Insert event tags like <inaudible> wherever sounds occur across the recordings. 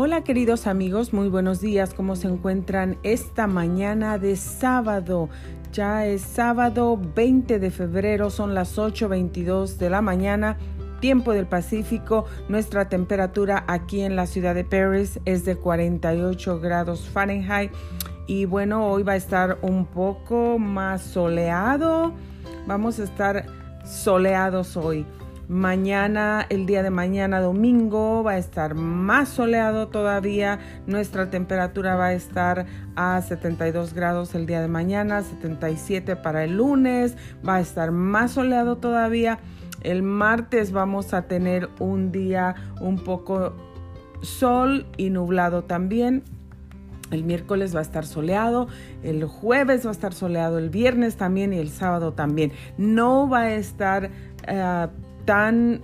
Hola queridos amigos, muy buenos días. ¿Cómo se encuentran esta mañana de sábado? Ya es sábado 20 de febrero, son las 8.22 de la mañana, tiempo del Pacífico. Nuestra temperatura aquí en la ciudad de Paris es de 48 grados Fahrenheit. Y bueno, hoy va a estar un poco más soleado. Vamos a estar soleados hoy. Mañana, el día de mañana domingo, va a estar más soleado todavía. Nuestra temperatura va a estar a 72 grados el día de mañana, 77 para el lunes. Va a estar más soleado todavía. El martes vamos a tener un día un poco sol y nublado también. El miércoles va a estar soleado, el jueves va a estar soleado, el viernes también y el sábado también. No va a estar uh, tan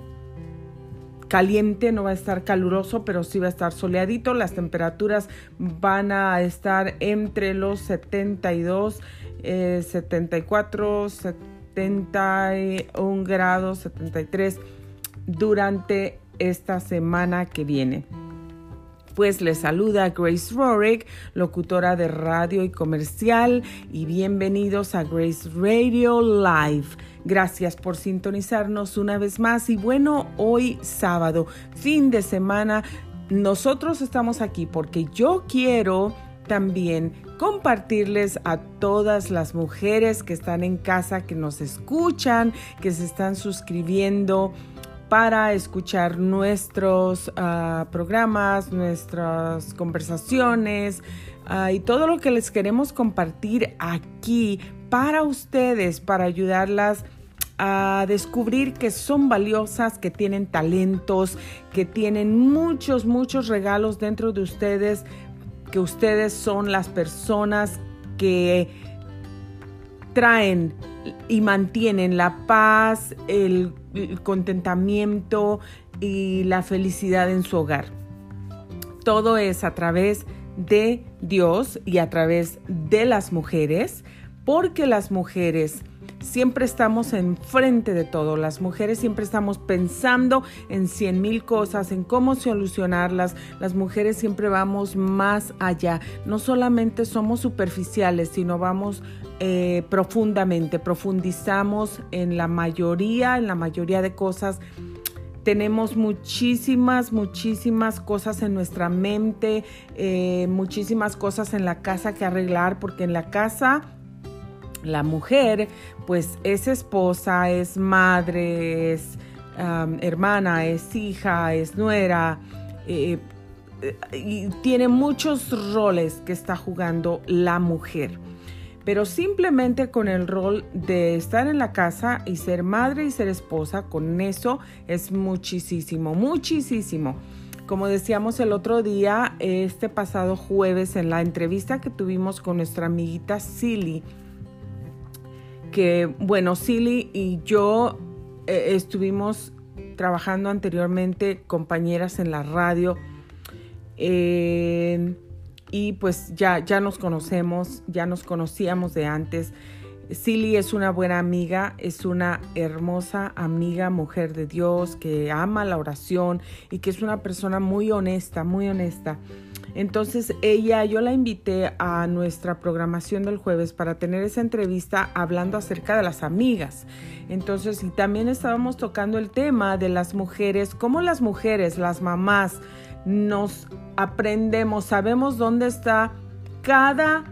caliente, no va a estar caluroso, pero sí va a estar soleadito. Las temperaturas van a estar entre los 72, eh, 74, 71 grados, 73 durante esta semana que viene. Pues les saluda Grace Rorick, locutora de radio y comercial, y bienvenidos a Grace Radio Live. Gracias por sintonizarnos una vez más y bueno, hoy sábado, fin de semana, nosotros estamos aquí porque yo quiero también compartirles a todas las mujeres que están en casa, que nos escuchan, que se están suscribiendo para escuchar nuestros uh, programas, nuestras conversaciones uh, y todo lo que les queremos compartir aquí para ustedes, para ayudarlas a descubrir que son valiosas, que tienen talentos, que tienen muchos, muchos regalos dentro de ustedes, que ustedes son las personas que traen y mantienen la paz, el contentamiento y la felicidad en su hogar. Todo es a través de Dios y a través de las mujeres, porque las mujeres siempre estamos enfrente de todo. Las mujeres siempre estamos pensando en cien mil cosas, en cómo solucionarlas. Las mujeres siempre vamos más allá. No solamente somos superficiales, sino vamos eh, profundamente. Profundizamos en la mayoría, en la mayoría de cosas. Tenemos muchísimas, muchísimas cosas en nuestra mente, eh, muchísimas cosas en la casa que arreglar, porque en la casa la mujer pues es esposa, es madre, es hermana, es hija, es nuera. Eh, y tiene muchos roles que está jugando la mujer. Pero simplemente con el rol de estar en la casa y ser madre y ser esposa, con eso es muchísimo, muchísimo. Como decíamos el otro día, este pasado jueves en la entrevista que tuvimos con nuestra amiguita Silly, que, bueno, Silly y yo eh, estuvimos trabajando anteriormente compañeras en la radio y pues ya, ya nos conocemos, ya nos conocíamos de antes. Silly es una buena amiga, es una hermosa amiga, mujer de Dios, que ama la oración y que es una persona muy honesta, muy honesta. Entonces ella, yo la invité a nuestra programación del jueves para tener esa entrevista hablando acerca de las amigas. Entonces, y también estábamos tocando el tema de las mujeres, cómo las mujeres, las mamás, nos aprendemos, sabemos dónde está cada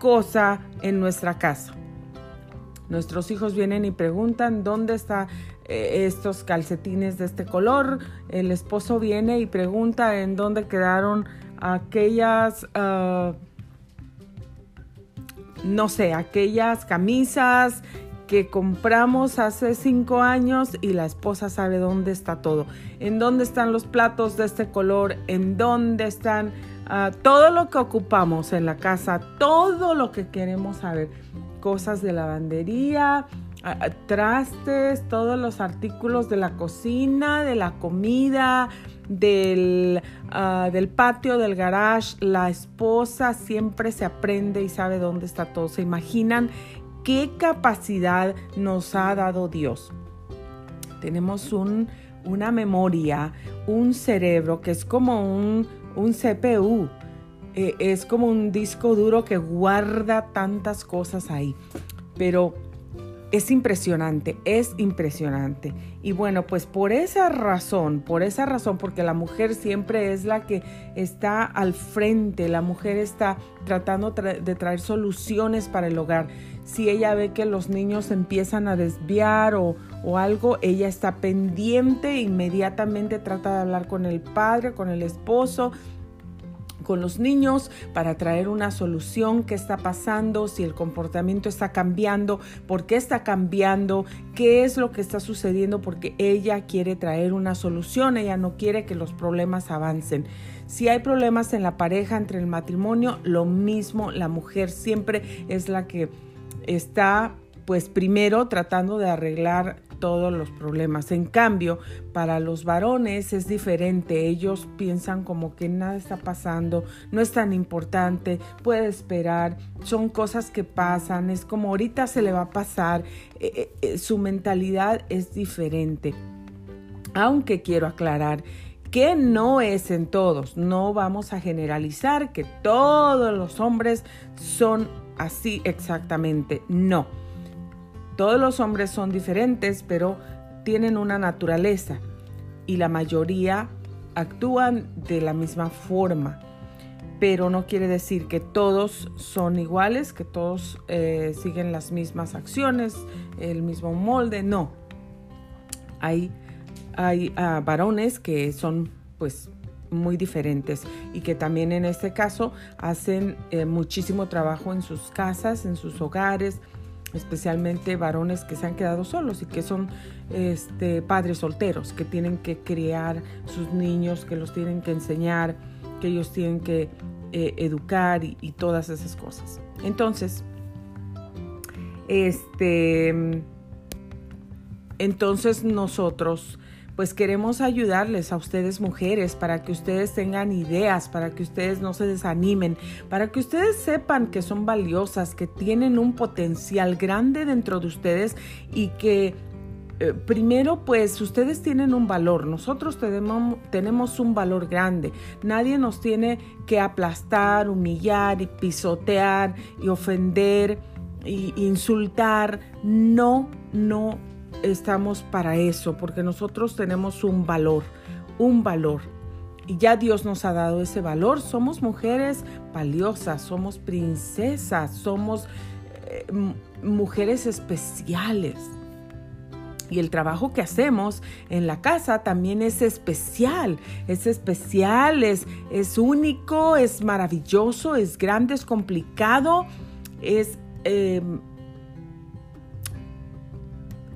cosa en nuestra casa. Nuestros hijos vienen y preguntan dónde están eh, estos calcetines de este color. El esposo viene y pregunta en dónde quedaron aquellas, ah, no sé, aquellas camisas que compramos hace cinco años y la esposa sabe dónde está todo, en dónde están los platos de este color, en dónde están ah, todo lo que ocupamos en la casa, todo lo que queremos saber, cosas de lavandería, ah, trastes, todos los artículos de la cocina, de la comida, del, ah, del patio, del garage, la esposa siempre se aprende y sabe dónde está todo. ¿Se imaginan qué capacidad nos ha dado Dios? Tenemos un, una memoria, un cerebro que es como un, un CPU. Eh, es como un disco duro que guarda tantas cosas ahí. Pero es impresionante, es impresionante. Y bueno, pues por esa razón, por esa razón, porque la mujer siempre es la que está al frente, la mujer está tratando de traer soluciones para el hogar. Si ella ve que los niños empiezan a desviar o, o algo, ella está pendiente, inmediatamente trata de hablar con el padre, con el esposo, con los niños para traer una solución, qué está pasando, si el comportamiento está cambiando, por qué está cambiando, qué es lo que está sucediendo, porque ella quiere traer una solución, ella no quiere que los problemas avancen. Si hay problemas en la pareja, entre el matrimonio, lo mismo, la mujer siempre es la que está pues primero tratando de arreglar todos los problemas. En cambio, para los varones es diferente. Ellos piensan como que nada está pasando, no es tan importante, puede esperar, son cosas que pasan, es como ahorita se le va a pasar. Eh, eh, eh, su mentalidad es diferente. Aunque quiero aclarar que no es en todos, no vamos a generalizar que todos los hombres son así exactamente, no todos los hombres son diferentes, pero tienen una naturaleza y la mayoría actúan de la misma forma. Pero no quiere decir que todos son iguales, que todos eh, siguen las mismas acciones, el mismo molde, no. Hay, hay ah, varones que son pues muy diferentes y que también en este caso hacen eh, muchísimo trabajo en sus casas, en sus hogares, especialmente varones que se han quedado solos y que son este, padres solteros, que tienen que criar sus niños, que los tienen que enseñar, que ellos tienen que eh, educar y, y, todas esas cosas. Entonces, este, entonces nosotros pues queremos ayudarles a ustedes mujeres para que ustedes tengan ideas, para que ustedes no se desanimen, para que ustedes sepan que son valiosas, que tienen un potencial grande dentro de ustedes y que eh, primero, pues ustedes tienen un valor, nosotros tenemos, un valor grande. Nadie nos tiene que aplastar, humillar y pisotear y ofender y insultar. No, no estamos para eso, porque nosotros tenemos un valor, un valor. Y ya Dios nos ha dado ese valor. Somos mujeres valiosas, somos princesas, somos eh, mujeres especiales. Y el trabajo que hacemos en la casa también es especial, es especial, es, es único, es maravilloso, es grande, es complicado, es... Em,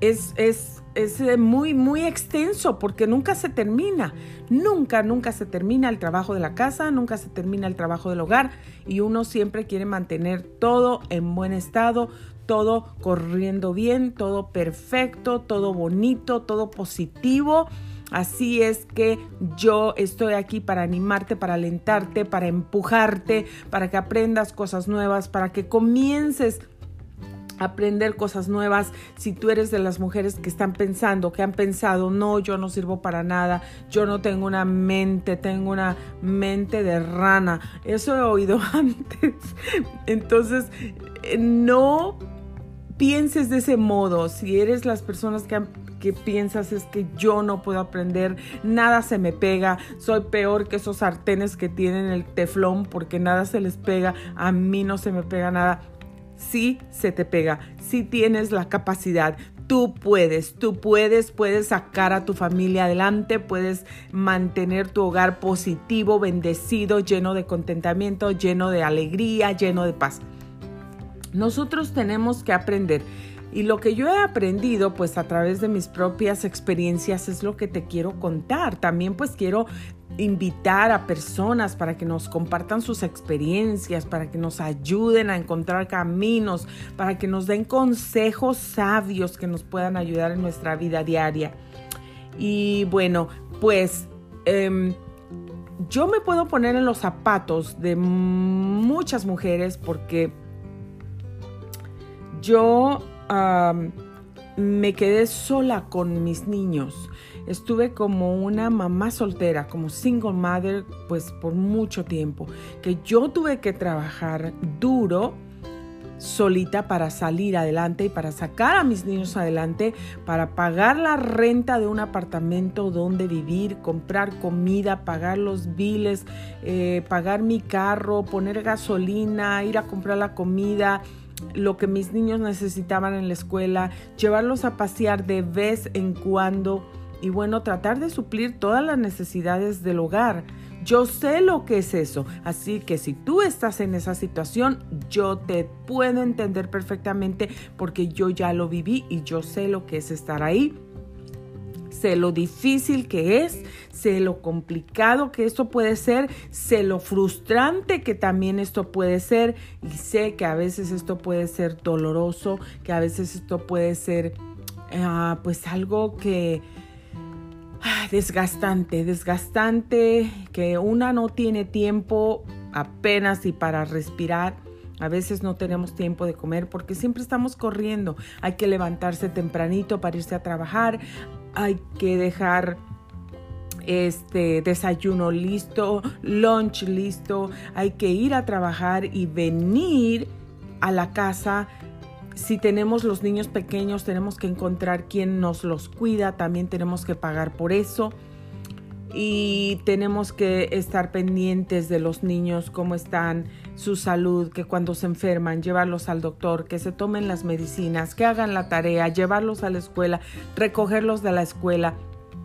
es, es, es, muy, muy extenso porque nunca se termina. Nunca, nunca se termina el trabajo de la casa, nunca se termina el trabajo del hogar y uno siempre quiere mantener todo en buen estado, todo corriendo bien, todo perfecto, todo bonito, todo positivo. Así es que yo estoy aquí para animarte, para alentarte, para empujarte, para que aprendas cosas nuevas, para que comiences aprender cosas nuevas, si tú eres de las mujeres que están pensando, que han pensado, no, yo no sirvo para nada, yo no tengo una mente, tengo una mente de rana, eso he oído <laughs> antes. Entonces, eh, no pienses de ese modo, si eres las personas que que piensas es que yo no puedo aprender, nada se me pega, soy peor que esos sartenes que tienen el teflón porque nada se les pega, a mí no se me pega nada sí se te pega, si tienes la capacidad. Tú puedes, tú puedes, puedes sacar a tu familia adelante, puedes mantener tu hogar positivo, bendecido, lleno de contentamiento, lleno de alegría, lleno de paz. Nosotros tenemos que aprender. Y lo que yo he aprendido, pues a través de mis propias experiencias, es lo que te quiero contar. También pues quiero invitar a personas para que nos compartan sus experiencias, para que nos ayuden a encontrar caminos, para que nos den consejos sabios que nos puedan ayudar en nuestra vida diaria. Y bueno, pues em, yo me puedo poner en los zapatos de muchas mujeres porque yo me quedé sola con mis niños. Estuve como una mamá soltera, como single mother, pues por mucho tiempo, que yo tuve que trabajar duro solita para salir adelante y para sacar a mis niños adelante, para pagar la renta de un apartamento donde vivir, comprar comida, pagar los biles, eh, pagar mi carro, poner gasolina, ir a comprar la comida, lo que mis niños necesitaban en la escuela, llevarlos a pasear de vez en cuando y bueno, tratar de suplir todas las necesidades del hogar. Yo sé lo que es eso, así que si tú estás en esa situación, yo te puedo entender perfectamente porque yo ya lo viví y yo sé lo que es estar ahí. Sé lo difícil que es, sé lo complicado que esto puede ser, sé lo frustrante que también esto puede ser y sé que a veces esto puede ser doloroso, que a veces esto puede ser ah, pues algo que desgastante, desgastante, que una no tiene tiempo apenas y para respirar. A veces no tenemos tiempo de comer porque siempre estamos corriendo. Hay que levantarse tempranito para irse a trabajar. Hay que dejar este desayuno listo, lunch listo. Hay que ir a trabajar y venir a la casa si tenemos los niños pequeños, tenemos que encontrar quien nos los cuida, también tenemos que pagar por eso. Y tenemos que estar pendientes de los niños, cómo están, su salud, que cuando se enferman, llevarlos al doctor, que se tomen las medicinas, que hagan la tarea, llevarlos a la escuela, recogerlos de la escuela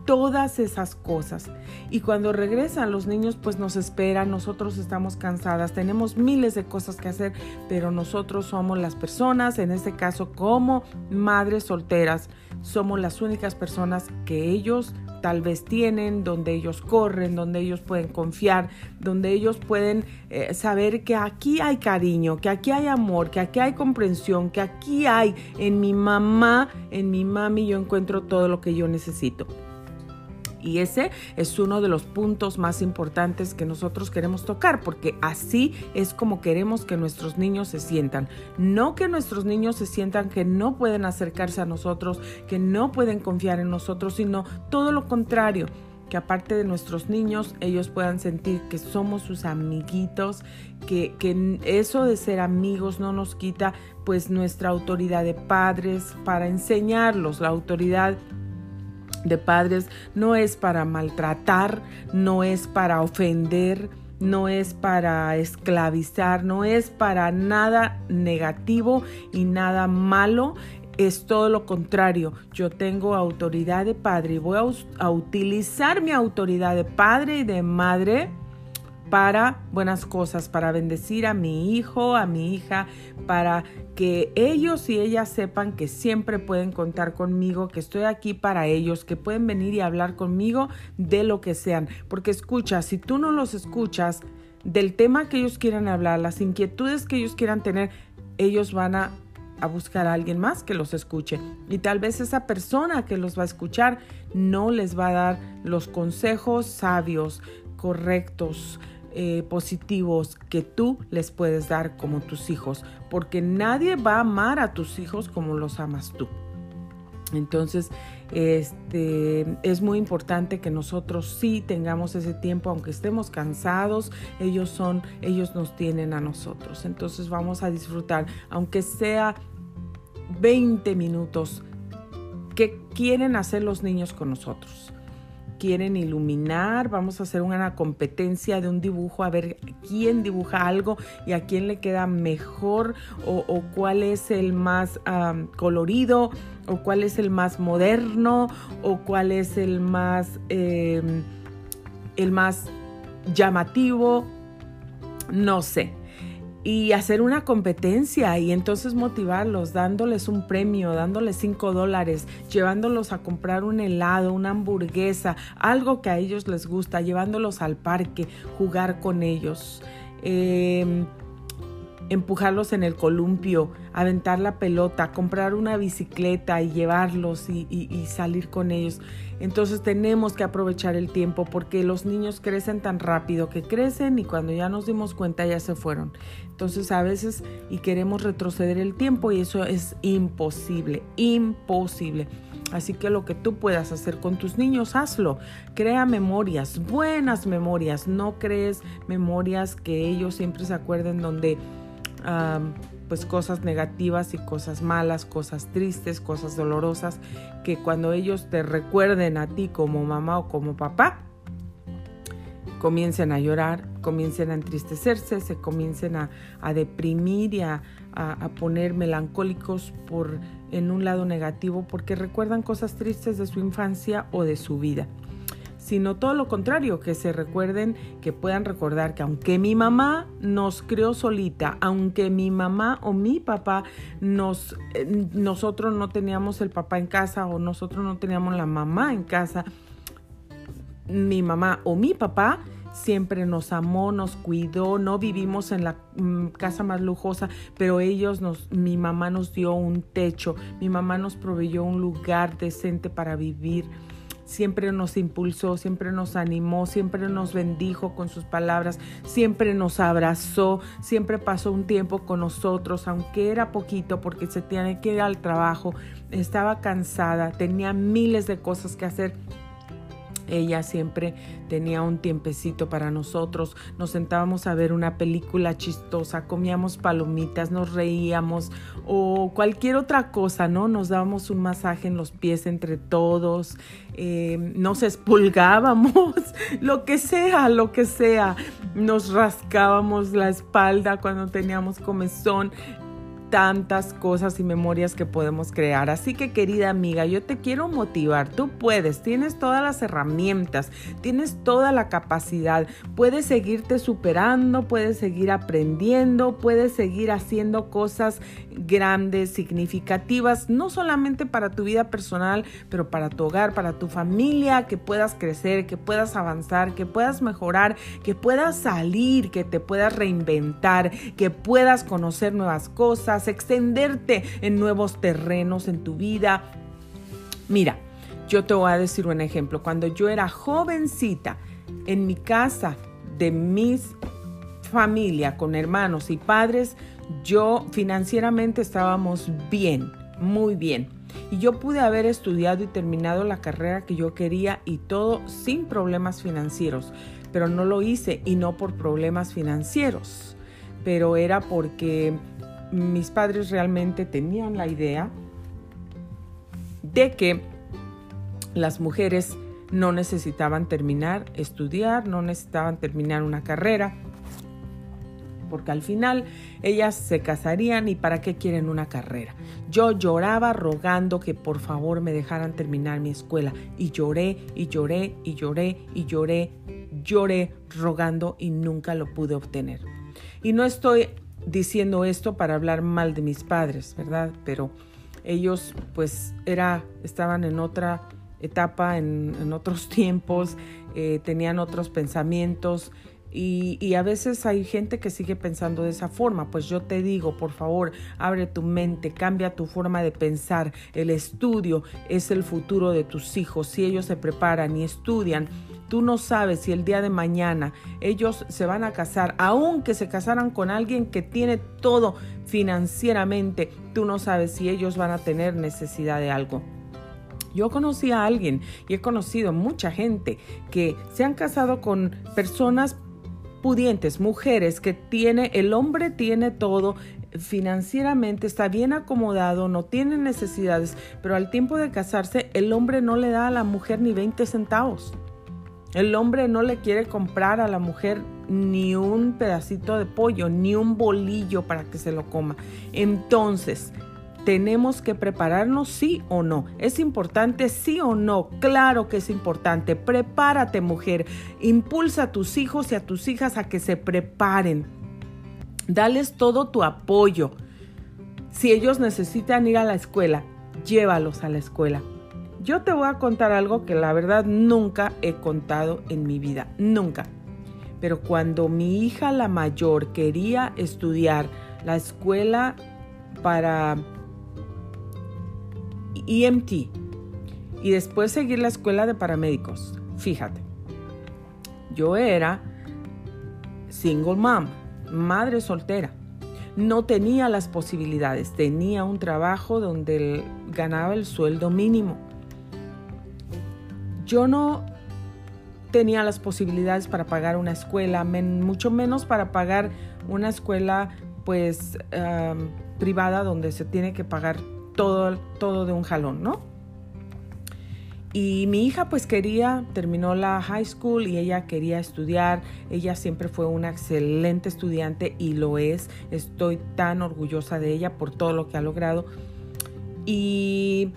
todas esas cosas. Y cuando regresan los niños, pues nos esperan, nosotros estamos cansadas, tenemos miles de cosas que hacer, pero nosotros somos las personas, en este caso como madres solteras, somos las únicas personas que ellos tal vez tienen, donde ellos corren, donde ellos pueden confiar, donde ellos pueden eh, saber que aquí hay cariño, que aquí hay amor, que aquí hay comprensión, que aquí hay en mi mamá, en mi mami yo encuentro todo lo que yo necesito. Y ese es uno de los puntos más importantes que nosotros queremos tocar, porque así es como queremos que nuestros niños se sientan. No que nuestros niños se sientan que no pueden acercarse a nosotros, que no pueden confiar en nosotros, sino todo lo contrario que aparte de nuestros niños, ellos puedan sentir que somos sus amiguitos, que, que, eso de ser amigos no nos quita pues nuestra autoridad de padres para enseñarlos, la autoridad de padres no es para maltratar, no es para ofender, no es para esclavizar, no es para nada negativo y nada malo. Es todo lo contrario. Yo tengo autoridad de padre y voy a, utilizar mi autoridad de padre y de madre para buenas cosas, para bendecir a mi hijo, a mi hija, para que ellos y ellas sepan que siempre pueden contar conmigo, que estoy aquí para ellos, que pueden venir y hablar conmigo de lo que sean. Porque escucha, si tú no los escuchas del tema que ellos quieran hablar, las inquietudes que ellos quieran tener, ellos van a, a buscar a alguien más que los escuche. Y tal vez esa persona que los va a escuchar no les va a dar los consejos sabios, correctos, eh, positivos que tú les puedes dar como tus hijos, porque nadie va a amar a tus hijos como los amas tú. Entonces, este, es muy importante que nosotros sí tengamos ese tiempo, aunque estemos cansados, ellos son, ellos nos tienen a nosotros. Entonces vamos a disfrutar, aunque sea 20 minutos, que quieren hacer los niños con nosotros quieren iluminar, vamos a hacer una competencia de un dibujo, a ver quién dibuja algo y a quién le queda mejor o, cuál es el más colorido o cuál es el más moderno o cuál es el más, em, el más llamativo, no sé y hacer una competencia y entonces motivarlos, dándoles un premio, dándoles cinco dólares, llevándolos a comprar un helado, una hamburguesa, algo que a ellos les gusta, llevándolos al parque, jugar con ellos. Em, empujarlos en el columpio, aventar la pelota, comprar una bicicleta y llevarlos y, salir con ellos. Entonces tenemos que aprovechar el tiempo porque los niños crecen tan rápido que crecen y cuando ya nos dimos cuenta ya se fueron. Entonces a veces y queremos retroceder el tiempo y eso es imposible, imposible. Así que lo que tú puedas hacer con tus niños, hazlo. Crea memorias, buenas memorias. No crees memorias que ellos siempre se acuerden donde pues cosas negativas y cosas malas, cosas tristes, cosas dolorosas, que cuando ellos te recuerden a ti como mamá o como papá, comiencen a llorar, comiencen a entristecerse, se comiencen a, deprimir y a, a, poner melancólicos por en un lado negativo porque recuerdan cosas tristes de su infancia o de su vida sino todo lo contrario, que se recuerden, que puedan recordar que aunque mi mamá nos crió solita, aunque mi mamá o mi papá nos, eh, nosotros no teníamos el papá en casa o nosotros no teníamos la mamá en casa, mi mamá o mi papá siempre nos amó, nos cuidó, no vivimos en la mm, casa más lujosa, pero ellos nos, mi mamá nos dio un techo, mi mamá nos proveyó un lugar decente para vivir siempre nos impulsó, siempre nos animó, siempre nos bendijo con sus palabras, siempre nos abrazó, siempre pasó un tiempo con nosotros, aunque era poquito porque se tiene que ir al trabajo, estaba cansada, tenía miles de cosas que hacer ella siempre tenía un tiempecito para nosotros, nos sentábamos a ver una película chistosa, comíamos palomitas, nos reíamos o cualquier otra cosa, ¿no? Nos dábamos un masaje en los pies entre todos, eh, nos espulgábamos, <laughs> lo que sea, lo que sea, nos rascábamos la espalda cuando teníamos comezón, tantas cosas y memorias que podemos crear. Así que querida amiga, yo te quiero motivar. Tú puedes, tienes todas las herramientas, tienes toda la capacidad. Puedes seguirte superando, puedes seguir aprendiendo, puedes seguir haciendo cosas grandes, significativas, no solamente para tu vida personal, pero para tu hogar, para tu familia, que puedas crecer, que puedas avanzar, que puedas mejorar, que puedas salir, que te puedas reinventar, que puedas conocer nuevas cosas extenderte en nuevos terrenos en tu vida. Mira, yo te voy a decir un ejemplo. Cuando yo era jovencita, en mi casa de mis familia, con hermanos y padres, yo financieramente estábamos bien, muy bien. Y yo pude haber estudiado y terminado la carrera que yo quería y todo sin problemas financieros, pero no lo hice y no por problemas financieros, pero era porque mis padres realmente tenían la idea de que las mujeres no necesitaban terminar, estudiar, no necesitaban terminar una carrera, porque al final ellas se casarían y para qué quieren una carrera. Yo lloraba rogando que por favor me dejaran terminar mi escuela y lloré y lloré y lloré y lloré, lloré rogando y nunca lo pude obtener. Y no estoy diciendo esto para hablar mal de mis padres, ¿verdad? Pero ellos pues era, estaban en otra etapa, en, otros <laughs> tiempos, eh, tenían otros pensamientos y, a veces hay gente que sigue pensando de esa forma. Pues yo te digo, por favor, abre tu mente, cambia tu forma de pensar. El estudio es el futuro de tus hijos. Si ellos se preparan y estudian, Tú no sabes si el día de mañana ellos se van a casar, aunque se casaran con alguien que tiene todo financieramente, tú no sabes si ellos van a tener necesidad de algo. Yo conocí a alguien y he conocido mucha gente que se han casado con personas pudientes, mujeres que tiene, el hombre tiene todo, financieramente está bien acomodado, no tiene necesidades, pero al tiempo de casarse el hombre no le da a la mujer ni 20 centavos. El hombre no le quiere comprar a la mujer ni un pedacito de pollo, ni un bolillo para que se lo coma. Entonces, tenemos que prepararnos sí o no. ¿Es importante sí o no? Claro que es importante. Prepárate mujer. Impulsa a tus hijos y a tus hijas a que se preparen. Dales todo tu apoyo. Si ellos necesitan ir a la escuela, llévalos a la escuela. Yo te voy a contar algo que la verdad nunca he contado en mi vida, nunca. Pero cuando mi hija la mayor quería estudiar la escuela para EMT y después seguir la escuela de paramédicos. Fíjate, yo era single mom, madre soltera. No tenía las posibilidades, tenía un trabajo donde ganaba el sueldo mínimo. Yo no tenía las posibilidades para pagar una escuela, mucho menos para pagar una escuela pues privada donde se tiene que pagar todo, todo de un jalón, ¿no? Y mi hija pues quería, terminó la high school y ella quería estudiar. Ella siempre fue una excelente estudiante y lo es. Estoy tan orgullosa de ella por todo lo que ha logrado. Y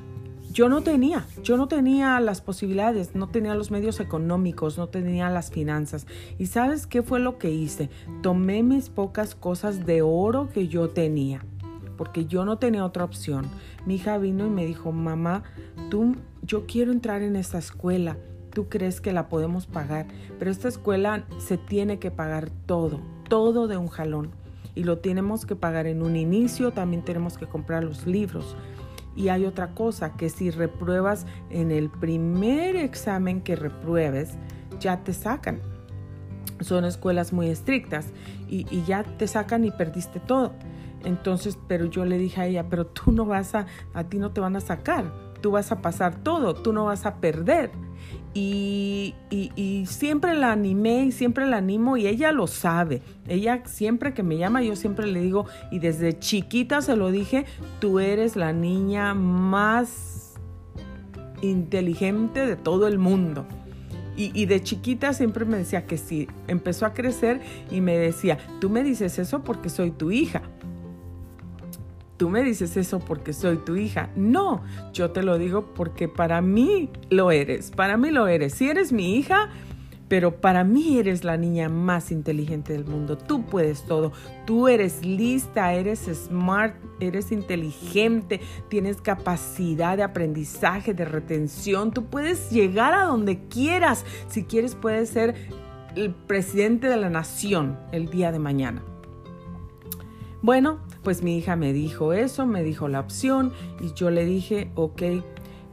yo no tenía, yo no tenía las posibilidades, no tenía los medios económicos, no tenía las finanzas. ¿Y sabes qué fue lo que hice? Tomé mis pocas cosas de oro que yo tenía porque yo no tenía otra opción. Mi hija vino y me dijo, mamá, tú, yo quiero entrar en esta escuela. Tú crees que la podemos pagar, pero esta escuela se tiene que pagar todo, todo de un jalón. Y lo tenemos que pagar en un inicio, también tenemos que comprar los libros. Y hay otra cosa, que si repruebas en el primer examen que repruebes, ya te sacan. Son escuelas muy estrictas y, y ya te sacan y perdiste todo. Entonces, pero yo le dije a ella, pero tú no vas a, a ti no te van a sacar, tú vas a pasar todo, tú no vas a perder. Y, y, siempre la animé y siempre la animo y ella lo sabe. Ella siempre que me llama, yo siempre le digo, y desde chiquita se lo dije, tú eres la niña más inteligente de todo el mundo. Y, y, de chiquita siempre me decía que sí. Empezó a crecer y me decía, tú me dices eso porque soy tu hija tú me dices eso porque soy tu hija. No, yo te lo digo porque para mí lo eres, para mí lo eres. Si eres mi hija, pero para mí eres la niña más inteligente del mundo. Tú puedes todo. Tú eres lista, eres smart, eres inteligente, tienes capacidad de aprendizaje, de retención. Tú puedes llegar a donde quieras. Si quieres, puedes ser el presidente de la nación el día de mañana. Bueno, pues mi hija me dijo eso, me dijo la opción y yo le dije, ok,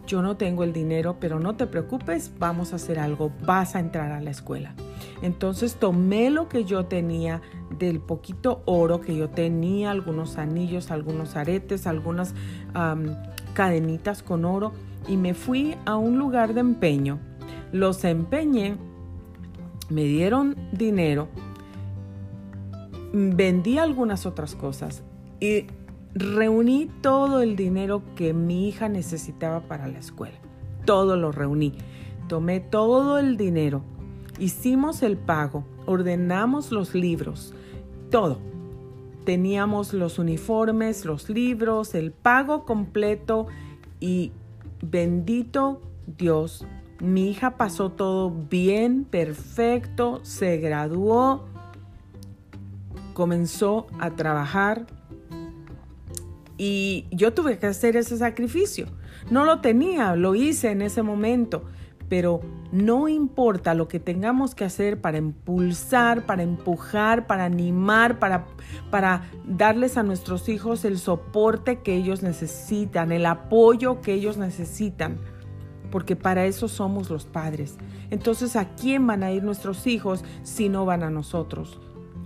yo no tengo el dinero, pero no te preocupes, vamos a hacer algo, vas a entrar a la escuela. Entonces tomé lo que yo tenía del poquito oro que yo tenía, algunos anillos, algunos aretes, algunas cadenitas con oro y me fui a un lugar de empeño. Los empeñé, me dieron dinero vendí algunas otras cosas y reuní todo el dinero que mi hija necesitaba para la escuela. Todo lo reuní. Tomé todo el dinero. Hicimos el pago. Ordenamos los libros. Todo. Teníamos los uniformes, los libros, el pago completo y bendito Dios. Mi hija pasó todo bien, perfecto, se graduó comenzó a trabajar y yo tuve que hacer ese sacrificio. No lo tenía, lo hice en ese momento, pero no importa lo que tengamos que hacer para impulsar, para empujar, para animar, para, para darles a nuestros hijos el soporte que ellos necesitan, el apoyo que ellos necesitan, porque para eso somos los padres. Entonces, ¿a quién van a ir nuestros hijos si no van a nosotros?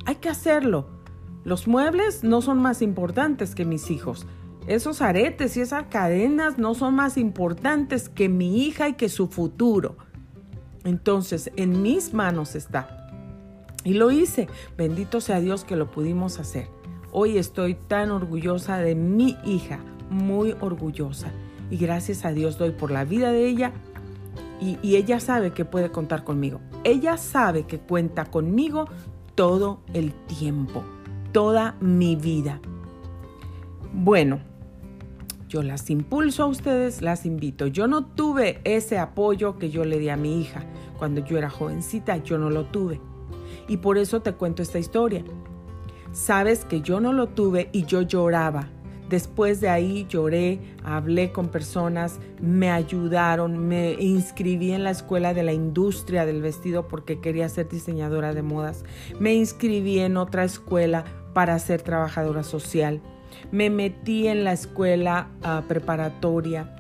Hay que hacerlo. Los muebles no son más importantes que mis hijos. Esos aretes y esas cadenas no son más importantes que mi hija y que su futuro. Entonces, en mis manos está. Y lo hice. Bendito sea Dios que lo pudimos hacer. Hoy estoy tan orgullosa de mi hija, muy orgullosa. Y gracias a Dios doy por la vida de ella. Y, ella sabe que puede contar conmigo. Ella sabe que cuenta conmigo todo el tiempo, toda mi vida. Bueno, yo las impulso a ustedes, las invito. Yo no tuve ese apoyo que yo le di a mi hija. Cuando yo era jovencita, yo no lo tuve. Y por eso te cuento esta historia. Sabes que yo no lo tuve y yo lloraba. Después de ahí lloré, hablé con personas, me ayudaron, me inscribí en la escuela de la industria del vestido porque quería ser diseñadora de modas. Me inscribí en otra escuela para ser trabajadora social. Me metí en la escuela ah, preparatoria.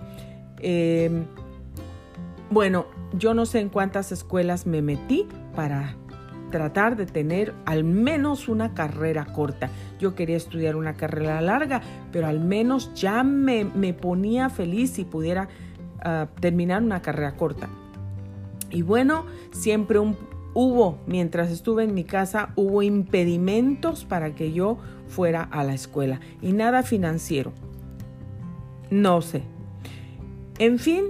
Em, bueno, yo no sé en cuántas escuelas me metí para tratar de tener al menos una carrera corta. Yo quería estudiar una carrera larga, pero al menos ya me, ponía feliz si pudiera ah, terminar una carrera corta. Y bueno, siempre hubo, mientras estuve en mi casa, hubo impedimentos para que yo fuera a la escuela y nada financiero. No sé. En fin,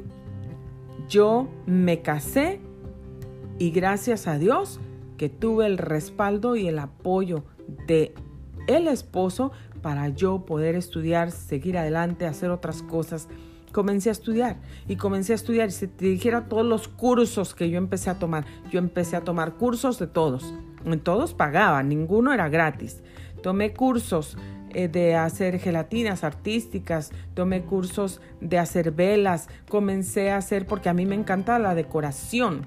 yo me casé y gracias a Dios que tuve el respaldo y el apoyo de el esposo para yo poder estudiar, seguir adelante, hacer otras cosas. Comencé a estudiar y comencé a estudiar. Y si te dijera todos los cursos que yo empecé a tomar, yo empecé a tomar cursos de todos. Todos pagaba, ninguno era gratis. Tomé cursos eh, de hacer gelatinas artísticas, tomé cursos de hacer velas, comencé a hacer porque a mí me encanta la decoración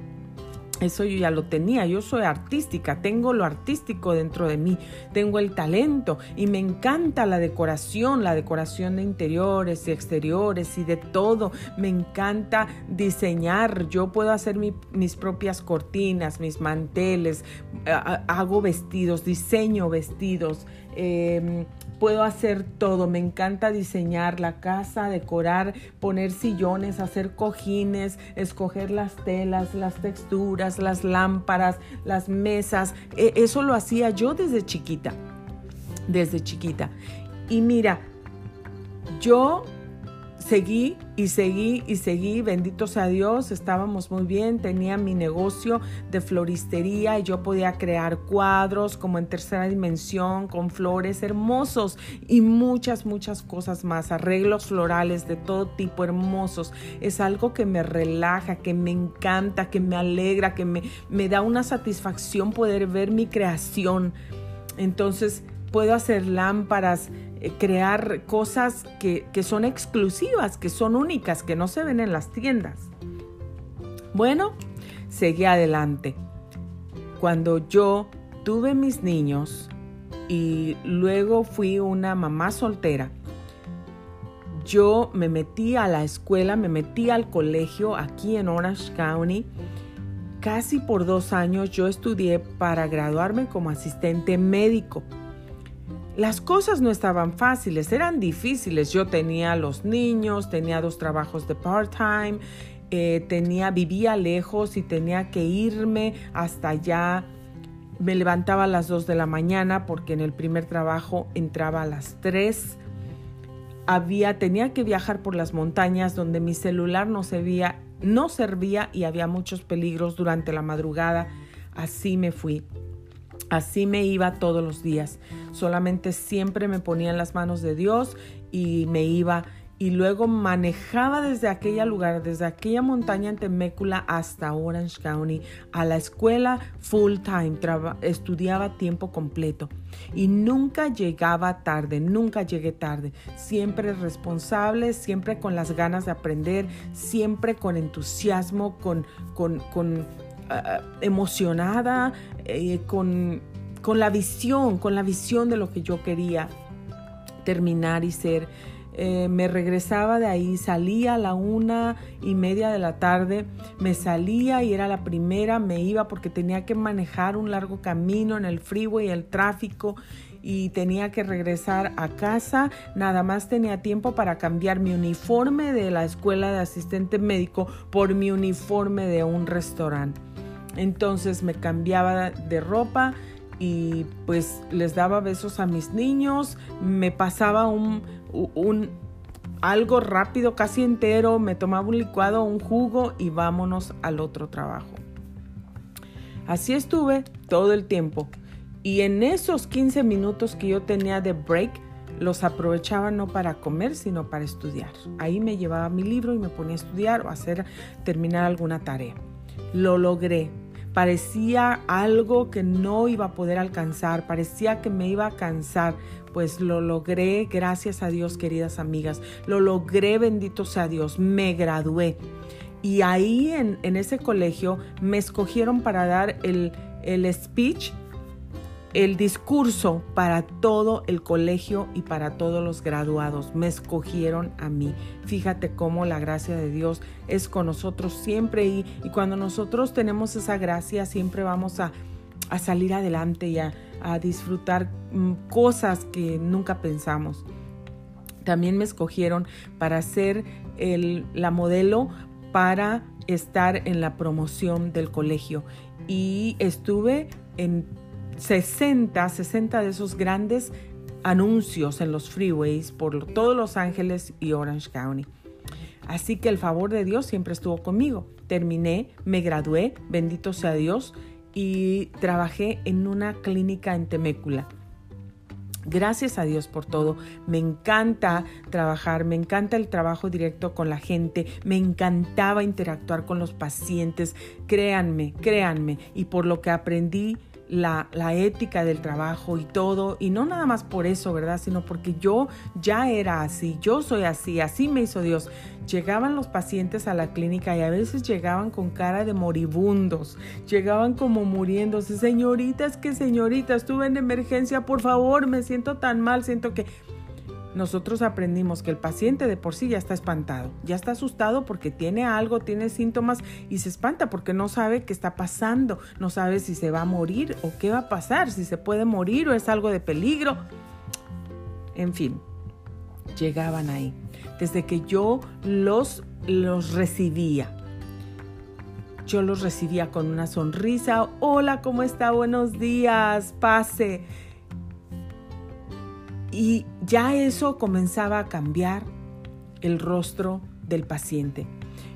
eso yo ya lo tenía, yo soy artística, tengo lo artístico dentro de mí, tengo el talento y me encanta la decoración, la decoración de interiores y exteriores y de todo. Me encanta diseñar, yo puedo hacer mis propias cortinas, mis manteles, hago vestidos, diseño vestidos. Em, puedo hacer todo, me encanta diseñar la casa, decorar, poner sillones, hacer cojines, escoger las telas, las texturas, las lámparas, las mesas. E, eso lo hacía yo desde chiquita, desde chiquita. Y mira, yo seguí y seguí y seguí, bendito sea Dios, estábamos muy bien, tenía mi negocio de floristería y yo podía crear cuadros como en tercera dimensión, con flores hermosos y muchas, muchas cosas más, arreglos florales de todo tipo hermosos. Es algo que me relaja, que me encanta, que me alegra, que me, me da una satisfacción poder ver mi creación. Entonces, puedo hacer lámparas, crear cosas que, que son exclusivas, que son únicas, que no se ven en las tiendas. Bueno, seguí adelante. Cuando yo tuve mis niños y luego fui una mamá soltera, yo me metí a la escuela, me metí al colegio aquí en Orange County. Casi por dos años yo estudié para graduarme como asistente médico. Las cosas no estaban fáciles, eran difíciles. Yo tenía los niños, tenía dos trabajos de part-time, eh, tenía, vivía lejos y tenía que irme hasta allá. Me levantaba a las 2 de la mañana porque en el primer trabajo entraba a las 3. Había, tenía que viajar por las montañas donde mi celular no servía, no servía y había muchos peligros durante la madrugada. Así me fui. Así me iba todos los días. Solamente siempre me ponía en las manos de Dios y me iba. Y luego manejaba desde aquel lugar, desde aquella montaña en Temécula hasta Orange County a la escuela full time, estudiaba tiempo completo. Y nunca llegaba tarde, nunca llegué tarde, siempre responsable, siempre con las ganas de aprender, siempre con entusiasmo, con, con, con Ah, emocionada, eh, con, con la visión, con la visión de lo que yo quería terminar y ser. Eh, me regresaba de ahí, salía a la una y media de la tarde, me salía y era la primera, me iba porque tenía que manejar un largo camino en el freeway, el tráfico y tenía que regresar a casa. Nada más tenía tiempo para cambiar mi uniforme de la escuela de asistente médico por mi uniforme de un restaurante. Entonces me cambiaba de ropa y pues les daba besos a mis niños, me pasaba un, algo rápido, casi entero, me tomaba un licuado, un jugo y vámonos al otro trabajo. Así estuve todo el tiempo. Y en esos 15 minutos que yo tenía de break, los aprovechaba no para comer, sino para estudiar. Ahí me llevaba mi libro y me ponía a estudiar o hacer terminar alguna tarea. Lo logré, parecía algo que no iba a poder alcanzar, parecía que me iba a cansar, pues lo logré, gracias a Dios, queridas amigas, lo logré, bendito sea Dios, me gradué. Y ahí en, ese colegio me escogieron para dar el, el speech el discurso para todo el colegio y para todos los graduados. Me escogieron a mí. Fíjate cómo la gracia de Dios es con nosotros siempre y, cuando nosotros tenemos esa gracia siempre vamos a, salir adelante y a, disfrutar mm, cosas que nunca pensamos. También me escogieron para ser el, la modelo para estar en la promoción del colegio y estuve en 60, 60 de esos grandes anuncios en los freeways por todos Los Ángeles y Orange County. Así que el favor de Dios siempre estuvo conmigo. Terminé, me gradué, bendito sea Dios, y trabajé en una clínica en Temécula. Gracias a Dios por todo. Me encanta trabajar, me encanta el trabajo directo con la gente, me encantaba interactuar con los pacientes. Créanme, créanme. Y por lo que aprendí la, ética del trabajo y todo, y no nada más por eso, ¿verdad? Sino porque yo ya era así, yo soy así, así me hizo Dios. Llegaban los pacientes a la clínica y a veces llegaban con cara de moribundos, llegaban como muriéndose, señoritas, que señoritas, estuve en emergencia, por favor, me siento tan mal, siento que nosotros aprendimos que el paciente de por sí ya está espantado, ya está asustado porque tiene algo, tiene síntomas y se espanta porque no sabe qué está pasando, no sabe si se va a morir o qué va a pasar, si se puede morir o es algo de peligro. En fin, llegaban ahí. Desde que yo los, los recibía, yo los recibía con una sonrisa. Hola, ¿cómo está? Buenos días, pase y ya eso comenzaba a cambiar el rostro del paciente.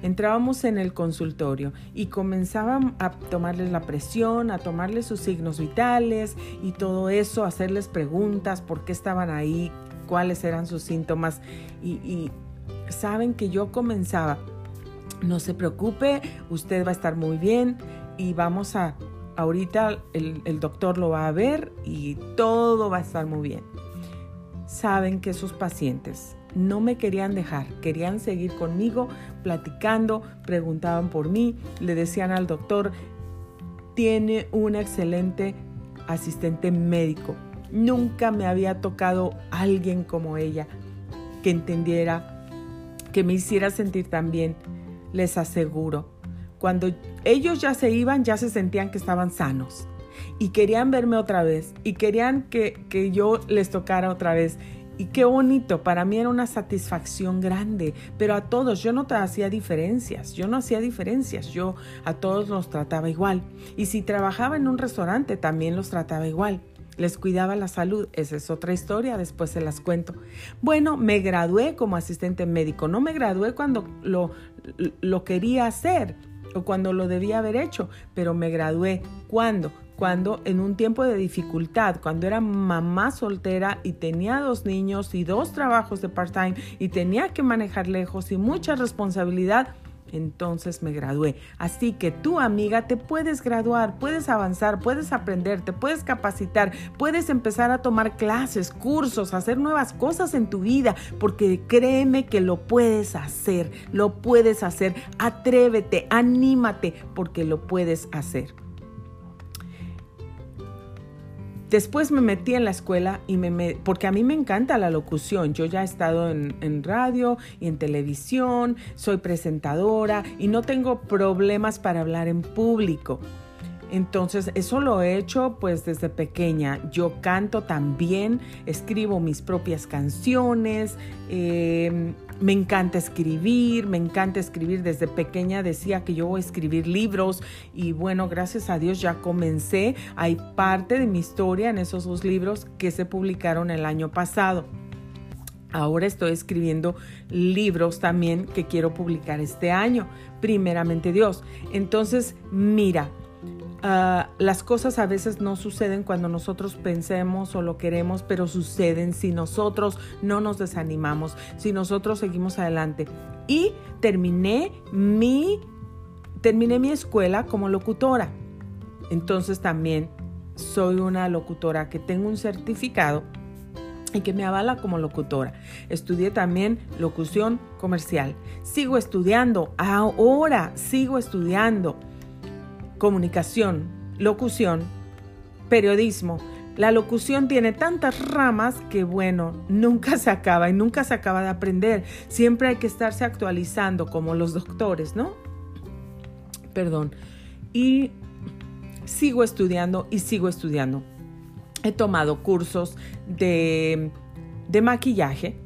Entrábamos en el consultorio y comenzaban a tomarles la presión, a tomarles sus signos vitales y todo eso, hacerles preguntas, por qué estaban ahí, cuáles eran sus síntomas. Y, saben que yo comenzaba, no se preocupe, usted va a estar muy bien y vamos a, ahorita el doctor lo va a ver y todo va a estar muy bien saben que sus pacientes no me querían dejar, querían seguir conmigo platicando, preguntaban por mí, le decían al doctor, tiene un excelente asistente médico. Nunca me había tocado alguien como ella que entendiera, que me hiciera sentir tan bien. Les aseguro, cuando ellos ya se iban, ya se sentían que estaban sanos y querían verme otra vez y querían que, que yo les tocara otra vez. Y qué bonito, para mí era una satisfacción grande, pero a todos yo no hacía diferencias, yo no hacía diferencias, yo a todos los trataba igual. Y si trabajaba en un restaurante también los trataba igual. Les cuidaba la salud, esa es otra historia, después se las cuento. Bueno, me gradué como asistente médico, no me gradué cuando lo, lo quería hacer o cuando lo debía haber hecho, pero me gradué cuando cuando en un tiempo de dificultad, cuando era mamá soltera y tenía dos niños y dos trabajos de part-time y tenía que manejar lejos y mucha responsabilidad, entonces me gradué. Así que tú, amiga, te puedes graduar, puedes avanzar, puedes aprender, te puedes capacitar, puedes empezar a tomar clases, cursos, hacer nuevas cosas en tu vida, porque créeme que lo puedes hacer, lo puedes hacer. Atrévete, anímate, porque lo puedes hacer. Después me metí en la escuela y me, porque a mí me encanta la locución. Yo ya he estado en, en, radio y en televisión, soy presentadora y no tengo problemas para hablar en público. Entonces, eso lo he hecho pues desde pequeña. Yo canto también, escribo mis propias canciones, eh, me encanta escribir, me encanta escribir. Desde pequeña decía que yo voy a escribir libros y bueno, gracias a Dios ya comencé. Hay parte de mi historia en esos dos libros que se publicaron el año pasado. Ahora estoy escribiendo libros también que quiero publicar este año, primeramente Dios. Entonces, mira, Ah, las cosas a veces no suceden cuando nosotros pensemos o lo queremos, pero suceden si nosotros no nos desanimamos, si nosotros seguimos adelante. Y terminé mi, terminé mi escuela como locutora. Entonces también soy una locutora que tengo un certificado y que me avala como locutora. Estudié también locución comercial. Sigo estudiando, ahora sigo estudiando comunicación, locución, periodismo. La locución tiene tantas ramas que bueno, nunca se acaba y nunca se acaba de aprender. Siempre hay que estarse actualizando como los doctores, ¿no? Perdón. Y sigo estudiando y sigo estudiando. He tomado cursos de, maquillaje,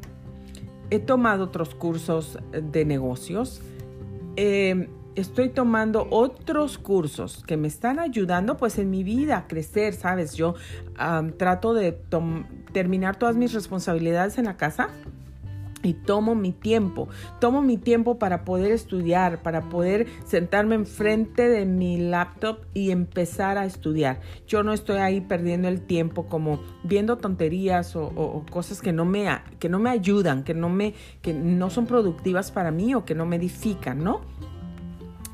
he tomado otros cursos de negocios, em, estoy tomando otros cursos que me están ayudando pues en mi vida a crecer, ¿sabes? Yo trato de terminar todas mis responsabilidades en la casa y tomo mi tiempo, tomo mi tiempo para poder estudiar, para poder sentarme enfrente de mi laptop y empezar a estudiar. Yo no estoy ahí perdiendo el tiempo como viendo tonterías o, cosas que no, me, que no me ayudan, que no, me, que no son productivas para mí o que no me edifican, ¿no?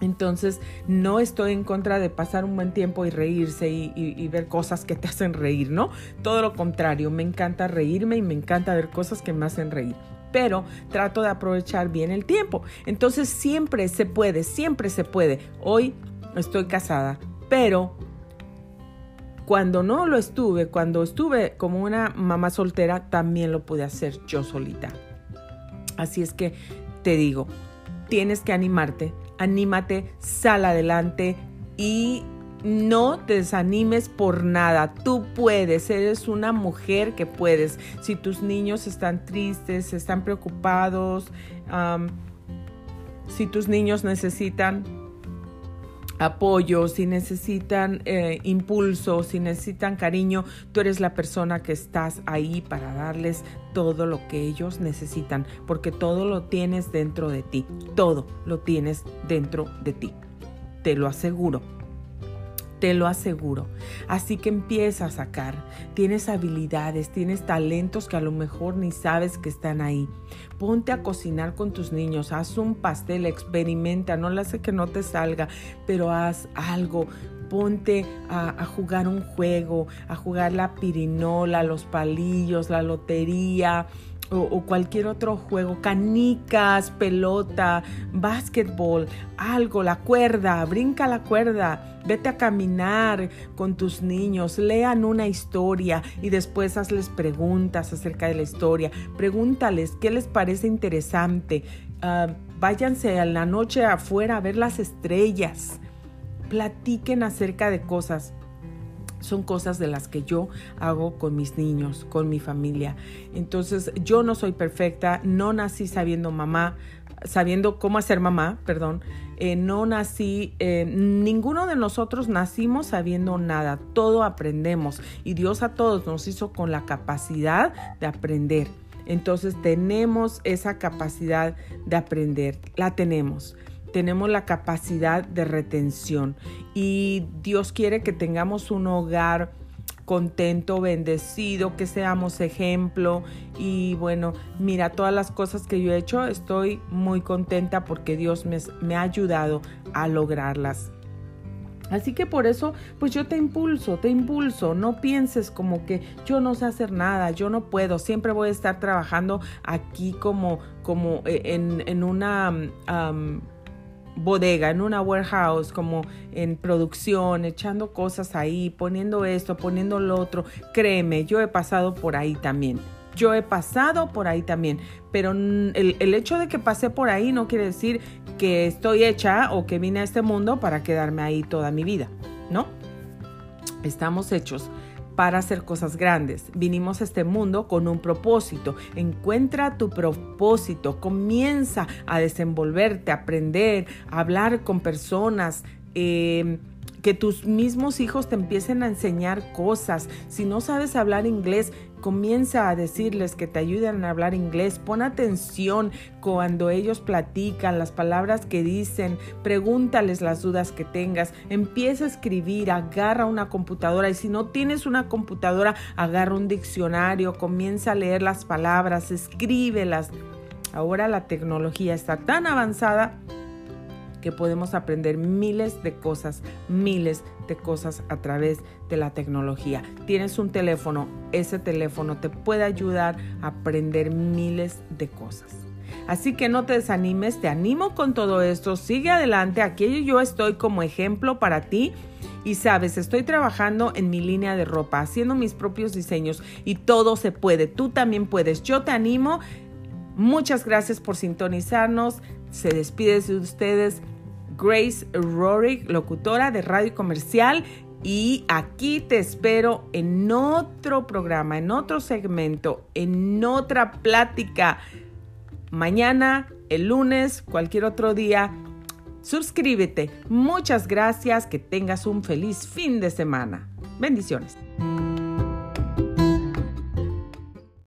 Entonces, no estoy en contra de pasar un buen tiempo y reírse y, ver cosas que te <laughs> hacen reír, ¿no? Todo lo contrario, me encanta reírme y me encanta ver cosas que me hacen reír pero trato de aprovechar bien el tiempo. Entonces siempre se puede, siempre se puede. Hoy estoy casada, pero cuando no lo estuve, cuando estuve como una mamá soltera, también lo pude hacer yo solita. Así es que te digo, tienes que animarte, anímate, sal adelante y no te desanimes por nada. Tú puedes, eres una mujer que puedes. Si tus niños están tristes, están preocupados, si tus niños necesitan apoyo, si necesitan eh, impulso, si necesitan cariño, tú eres la persona que estás ahí para darles todo lo que ellos necesitan, porque todo lo tienes dentro de ti, todo lo tienes dentro de ti, te lo aseguro te lo aseguro. Así que empieza a sacar. Tienes habilidades, tienes talentos que a lo mejor ni sabes que están ahí. Ponte a cocinar con tus niños, haz un pastel, experimenta, no le hace que no te salga, pero haz algo. Ponte a, a jugar un juego, a jugar la pirinola, los palillos, la lotería, o, cualquier otro juego, canicas, pelota, básquetbol, algo, la cuerda, brinca la cuerda, vete a caminar con tus niños, lean una historia y después hazles preguntas acerca de la historia, pregúntales qué les parece interesante, ah, váyanse a la noche afuera a ver las estrellas, platiquen acerca de cosas son cosas de las que yo hago con mis niños, con mi familia. Entonces, yo no soy perfecta, no nací sabiendo mamá, sabiendo cómo hacer mamá, perdón. Eh, no nací, eh, ninguno de nosotros nacimos sabiendo nada, todo aprendemos y Dios a todos nos hizo con la capacidad de aprender. Entonces tenemos esa capacidad de aprender, la tenemos tenemos la capacidad de retención y Dios quiere que tengamos un hogar contento, bendecido, que seamos ejemplo y bueno, mira todas las cosas que yo he hecho, estoy muy contenta porque Dios me, ha ayudado a lograrlas. Así que por eso, pues yo te impulso, te impulso. No pienses como que yo no sé hacer nada, yo no puedo. Siempre voy a estar trabajando aquí como, como eh, en, en una bodega, en una warehouse, como en producción, echando cosas ahí, poniendo esto, poniendo lo otro. Créeme, yo he pasado por ahí también. Yo he pasado por ahí también, pero el, hecho de que pasé por ahí no quiere decir que estoy hecha o que vine a este mundo para quedarme ahí toda mi vida, ¿no? Estamos hechos para hacer cosas grandes. Vinimos a este mundo con un propósito. Encuentra tu propósito, comienza a desenvolverte, a aprender, a hablar con personas. Eh, que tus mismos hijos te empiecen a enseñar cosas. Si no sabes hablar inglés, comienza a decirles que te ayuden a hablar inglés. Pon atención cuando ellos platican, las palabras que dicen, pregúntales las dudas que tengas. Empieza a escribir, agarra una computadora y si no tienes una computadora, agarra un diccionario, comienza a leer las palabras, escríbelas. Ahora la tecnología está tan avanzada que podemos aprender miles de cosas, miles de cosas a través de la tecnología. Tienes un teléfono, ese teléfono te puede ayudar a aprender miles de cosas. Así que no te desanimes, te animo con todo esto, sigue adelante, aquí yo estoy como ejemplo para ti. Y sabes, estoy trabajando en mi línea de ropa, haciendo mis propios diseños y todo se puede. Tú también puedes. Yo te animo. Muchas gracias por sintonizarnos. Se despide de ustedes Grace Rorick, locutora de Radio Comercial. Y aquí te espero en otro programa, en otro segmento, en otra plática. Mañana, el lunes, cualquier otro día. Suscríbete. Muchas gracias. Que tengas un feliz fin de semana. Bendiciones.